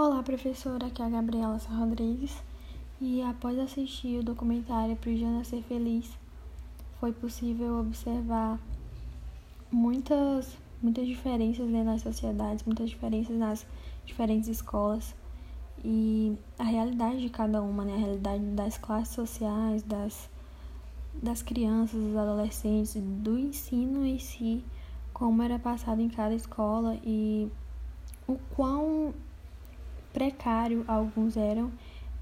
Olá, professora, aqui é a Gabriela Rodrigues. E após assistir o documentário Jana Ser Feliz, foi possível observar muitas, muitas diferenças né, nas sociedades, muitas diferenças nas diferentes escolas e a realidade de cada uma, né, a realidade das classes sociais, das, das crianças, dos adolescentes, do ensino em si, como era passado em cada escola e o quão precário alguns eram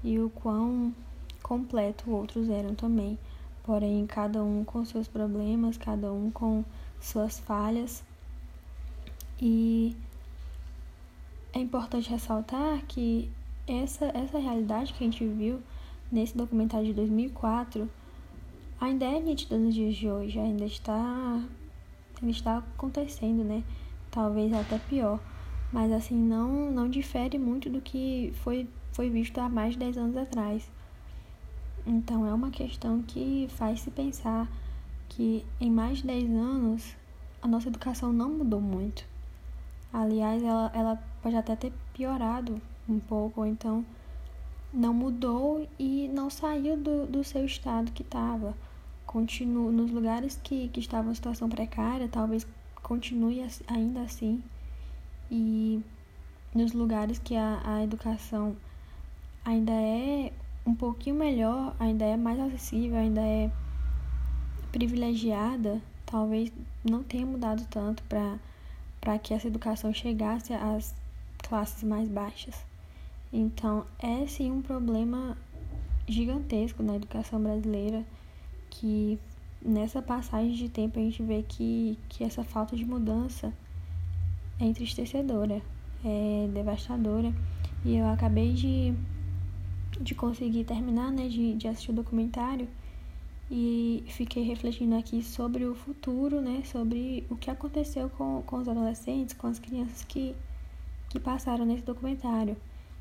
e o quão completo outros eram também. Porém, cada um com seus problemas, cada um com suas falhas. E é importante ressaltar que essa, essa realidade que a gente viu nesse documentário de 2004 ainda é nítida nos dias de hoje, ainda está, ainda está acontecendo, né? Talvez até pior mas assim não não difere muito do que foi foi visto há mais de 10 anos atrás. Então é uma questão que faz se pensar que em mais de 10 anos a nossa educação não mudou muito. Aliás, ela, ela pode até ter piorado um pouco, ou então não mudou e não saiu do, do seu estado que estava. Continua nos lugares que, que estavam em situação precária, talvez continue ainda assim e nos lugares que a, a educação ainda é um pouquinho melhor, ainda é mais acessível, ainda é privilegiada, talvez não tenha mudado tanto para que essa educação chegasse às classes mais baixas. Então, é sim um problema gigantesco na educação brasileira que nessa passagem de tempo a gente vê que, que essa falta de mudança é entristecedora, é devastadora. E eu acabei de, de conseguir terminar, né, de, de assistir o documentário e fiquei refletindo aqui sobre o futuro, né, sobre o que aconteceu com, com os adolescentes, com as crianças que, que passaram nesse documentário,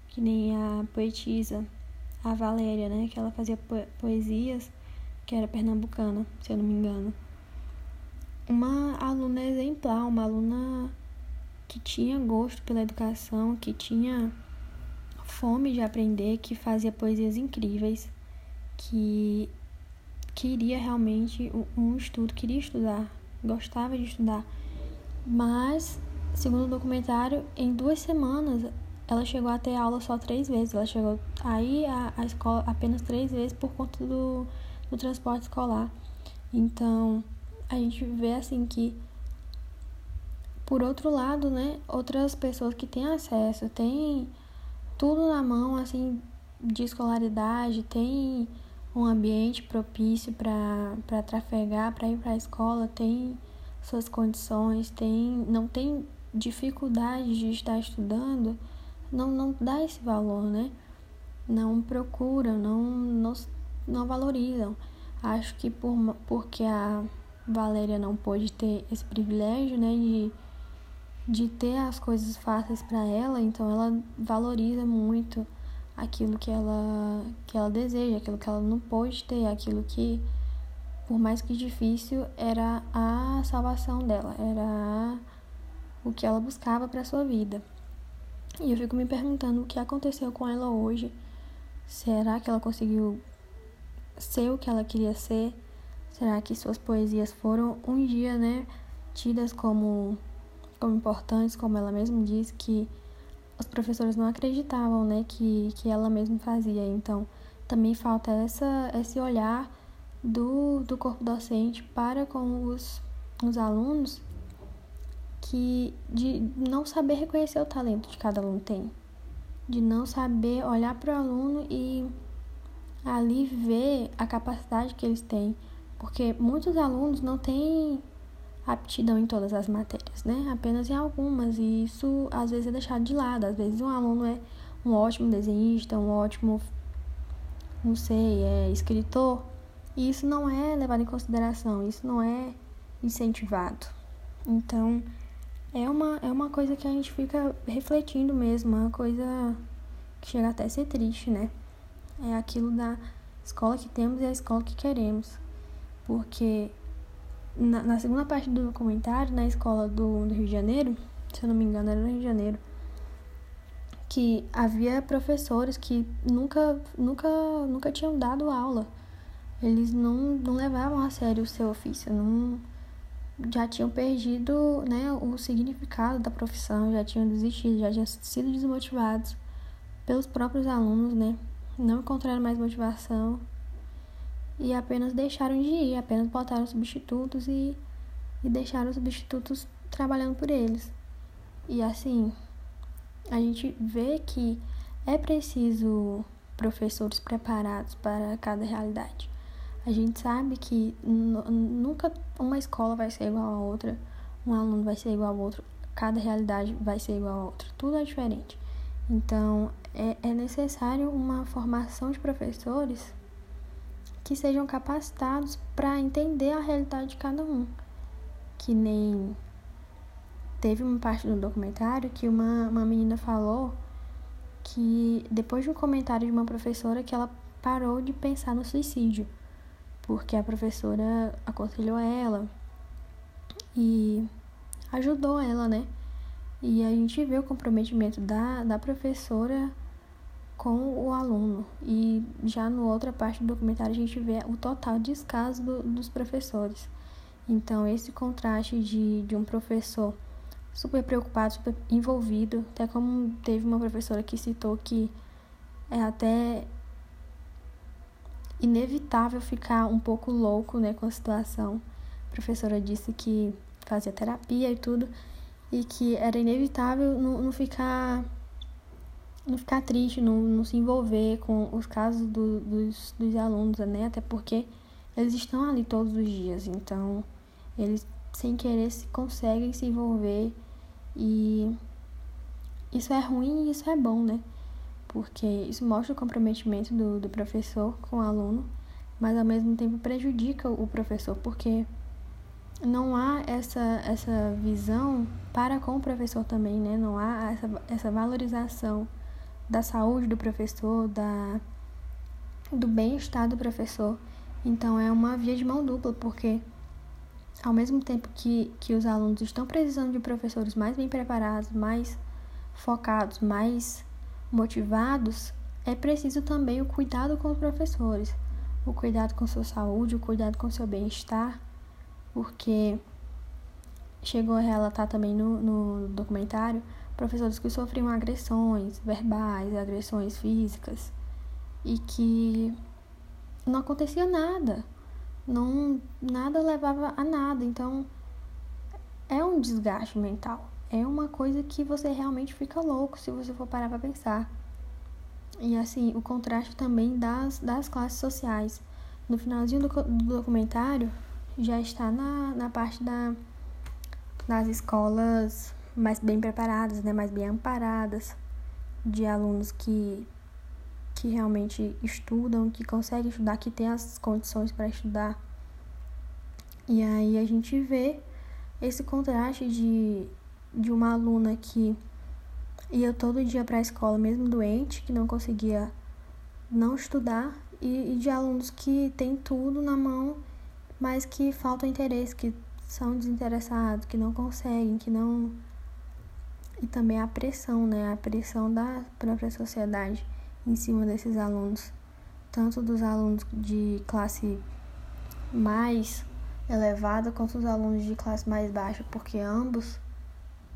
que nem a poetisa, a Valéria, né, que ela fazia poesias, que era pernambucana, se eu não me engano. Uma aluna exemplar, uma aluna que tinha gosto pela educação, que tinha fome de aprender, que fazia poesias incríveis, que queria realmente um estudo, queria estudar, gostava de estudar. Mas, segundo o documentário, em duas semanas ela chegou a ter aula só três vezes. Ela chegou aí a, a escola apenas três vezes por conta do, do transporte escolar. Então, a gente vê assim que por outro lado, né, outras pessoas que têm acesso, têm tudo na mão, assim, de escolaridade, tem um ambiente propício para trafegar, para ir para a escola, tem suas condições, tem, não tem dificuldade de estar estudando, não, não dá esse valor, né? Não procuram, não, não, não valorizam. Acho que por, porque a Valéria não pôde ter esse privilégio, né, de de ter as coisas fáceis para ela, então ela valoriza muito aquilo que ela que ela deseja, aquilo que ela não pôde ter, aquilo que por mais que difícil era a salvação dela, era o que ela buscava para sua vida. E eu fico me perguntando o que aconteceu com ela hoje. Será que ela conseguiu ser o que ela queria ser? Será que suas poesias foram um dia, né, tidas como como importantes, como ela mesma disse, que os professores não acreditavam, né, que, que ela mesma fazia. Então, também falta essa, esse olhar do, do corpo docente para com os, os alunos que de não saber reconhecer o talento que cada aluno tem, de não saber olhar para o aluno e ali ver a capacidade que eles têm, porque muitos alunos não têm aptidão em todas as matérias, né? Apenas em algumas, e isso às vezes é deixado de lado. Às vezes um aluno é um ótimo desenhista, um ótimo, não sei, é escritor, e isso não é levado em consideração, isso não é incentivado. Então, é uma, é uma coisa que a gente fica refletindo mesmo, é uma coisa que chega até a ser triste, né? É aquilo da escola que temos e a escola que queremos. Porque na, na, segunda parte do documentário, na escola do, do, Rio de Janeiro, se eu não me engano, era no Rio de Janeiro, que havia professores que nunca, nunca, nunca tinham dado aula. Eles não, não levavam a sério o seu ofício, não já tinham perdido né, o significado da profissão, já tinham desistido, já tinham sido desmotivados pelos próprios alunos, né? Não encontraram mais motivação e apenas deixaram de ir, apenas botaram substitutos e, e deixaram os substitutos trabalhando por eles. E assim, a gente vê que é preciso professores preparados para cada realidade. A gente sabe que nunca uma escola vai ser igual a outra, um aluno vai ser igual ao outro, cada realidade vai ser igual a outra, tudo é diferente. Então, é, é necessário uma formação de professores que sejam capacitados para entender a realidade de cada um. Que nem teve uma parte do documentário que uma, uma menina falou que depois de um comentário de uma professora que ela parou de pensar no suicídio porque a professora aconselhou ela e ajudou ela, né? E a gente vê o comprometimento da, da professora com o aluno. E já na outra parte do documentário a gente vê o total descaso do, dos professores. Então, esse contraste de, de um professor super preocupado, super envolvido, até como teve uma professora que citou que é até inevitável ficar um pouco louco né, com a situação. A professora disse que fazia terapia e tudo, e que era inevitável não, não ficar não ficar triste, não, não se envolver com os casos do, dos, dos alunos, né? Até porque eles estão ali todos os dias, então eles sem querer se conseguem se envolver e isso é ruim e isso é bom, né? porque isso mostra o comprometimento do, do professor com o aluno, mas ao mesmo tempo prejudica o professor, porque não há essa, essa visão para com o professor também, né? Não há essa, essa valorização da saúde do professor, da, do bem-estar do professor. Então é uma via de mão dupla, porque ao mesmo tempo que, que os alunos estão precisando de professores mais bem preparados, mais focados, mais motivados, é preciso também o cuidado com os professores, o cuidado com sua saúde, o cuidado com seu bem-estar, porque chegou a relatar também no, no documentário professores que sofriam agressões verbais, agressões físicas e que não acontecia nada, não nada levava a nada, então é um desgaste mental é uma coisa que você realmente fica louco se você for parar para pensar. E assim, o contraste também das, das classes sociais. No finalzinho do, do documentário, já está na, na parte da, das escolas mais bem preparadas, né, mais bem amparadas, de alunos que, que realmente estudam, que conseguem estudar, que têm as condições para estudar. E aí a gente vê esse contraste de de uma aluna que ia todo dia para a escola, mesmo doente, que não conseguia não estudar, e, e de alunos que têm tudo na mão, mas que faltam interesse, que são desinteressados, que não conseguem, que não. E também a pressão, né? A pressão da própria sociedade em cima desses alunos. Tanto dos alunos de classe mais elevada quanto os alunos de classe mais baixa, porque ambos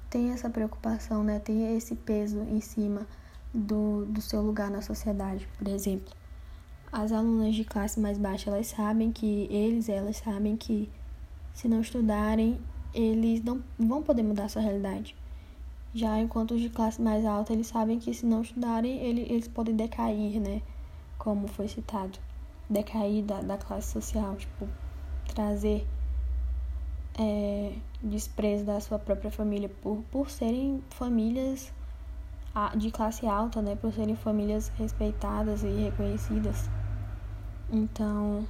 tem essa preocupação, né? Tem esse peso em cima do, do seu lugar na sociedade, por exemplo. As alunas de classe mais baixa, elas sabem que eles, elas sabem que se não estudarem, eles não vão poder mudar a sua realidade. Já enquanto os de classe mais alta, eles sabem que se não estudarem, eles, eles podem decair, né? Como foi citado. Decair da, da classe social, tipo, trazer é, desprezo da sua própria família por, por serem famílias de classe alta, né? Por serem famílias respeitadas e reconhecidas. Então,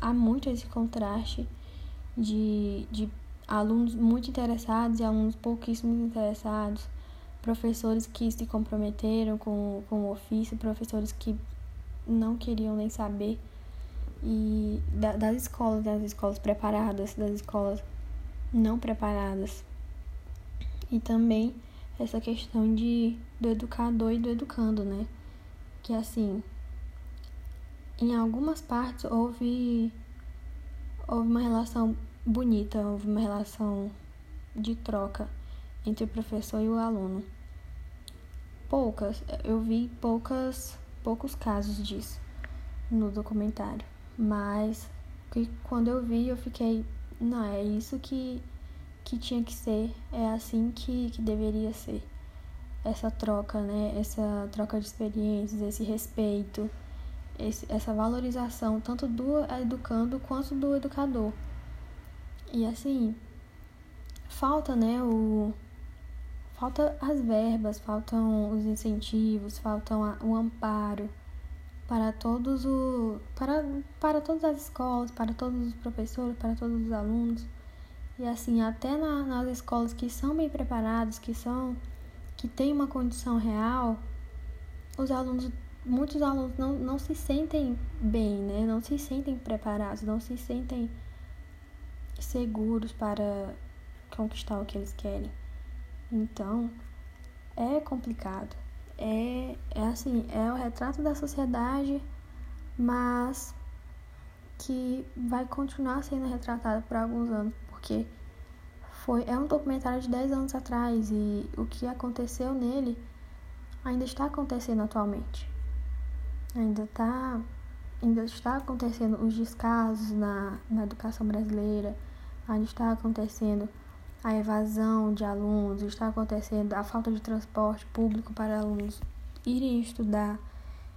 há muito esse contraste de, de alunos muito interessados e alunos pouquíssimos interessados, professores que se comprometeram com, com o ofício, professores que não queriam nem saber e da, das escolas, das escolas preparadas, das escolas não preparadas. E também essa questão de do educador e do educando, né? Que assim, em algumas partes houve houve uma relação bonita, houve uma relação de troca entre o professor e o aluno. Poucas, eu vi poucas poucos casos disso no documentário, mas que quando eu vi eu fiquei, não, é isso que que tinha que ser, é assim que, que deveria ser. Essa troca, né? Essa troca de experiências, esse respeito, esse, essa valorização, tanto do educando quanto do educador. E assim, falta, né, o falta as verbas, faltam os incentivos, faltam o amparo para todos o para para todas as escolas, para todos os professores, para todos os alunos. E assim, até na, nas escolas que são bem preparadas, que são que têm uma condição real, os alunos, muitos alunos não, não se sentem bem, né? Não se sentem preparados, não se sentem seguros para conquistar o que eles querem. Então, é complicado. É, é assim, é o retrato da sociedade, mas que vai continuar sendo retratado por alguns anos, porque foi é um documentário de 10 anos atrás e o que aconteceu nele ainda está acontecendo atualmente. Ainda está ainda está acontecendo os descasos na, na educação brasileira, ainda está acontecendo a evasão de alunos, está acontecendo a falta de transporte público para alunos irem estudar,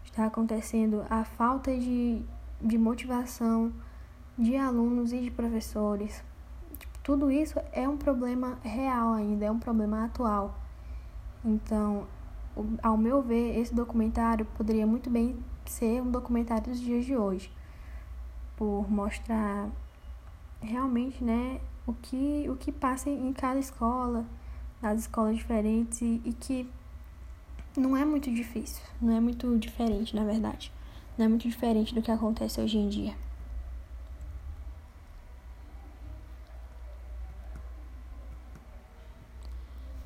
está acontecendo a falta de, de motivação de alunos e de professores, tudo isso é um problema real ainda, é um problema atual. Então, ao meu ver, esse documentário poderia muito bem ser um documentário dos dias de hoje, por mostrar realmente, né, o que o que passa em cada escola, nas escolas diferentes e, e que não é muito difícil, não é muito diferente, na verdade. Não é muito diferente do que acontece hoje em dia.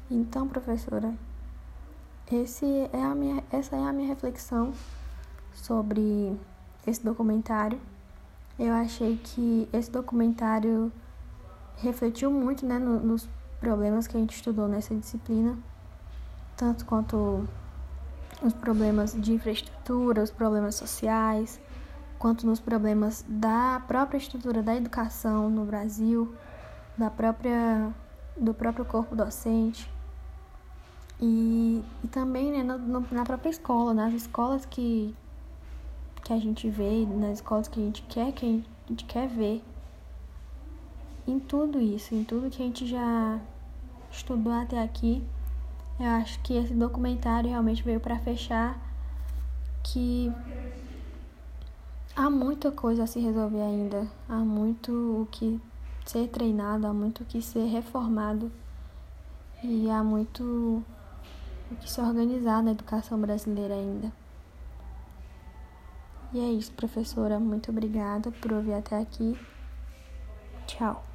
Então, professora, esse é a minha, essa é a minha reflexão sobre esse documentário. Eu achei que esse documentário refletiu muito né, no, nos problemas que a gente estudou nessa disciplina, tanto quanto os problemas de infraestrutura, os problemas sociais, quanto nos problemas da própria estrutura da educação no Brasil, da própria, do próprio corpo docente. E, e também né, no, no, na própria escola, nas escolas que, que a gente vê, nas escolas que a gente quer, que a gente quer ver. Em tudo isso, em tudo que a gente já estudou até aqui, eu acho que esse documentário realmente veio para fechar que há muita coisa a se resolver ainda, há muito o que ser treinado, há muito o que ser reformado e há muito que se organizar na educação brasileira ainda. E é isso, professora. Muito obrigada por ouvir até aqui. Tchau.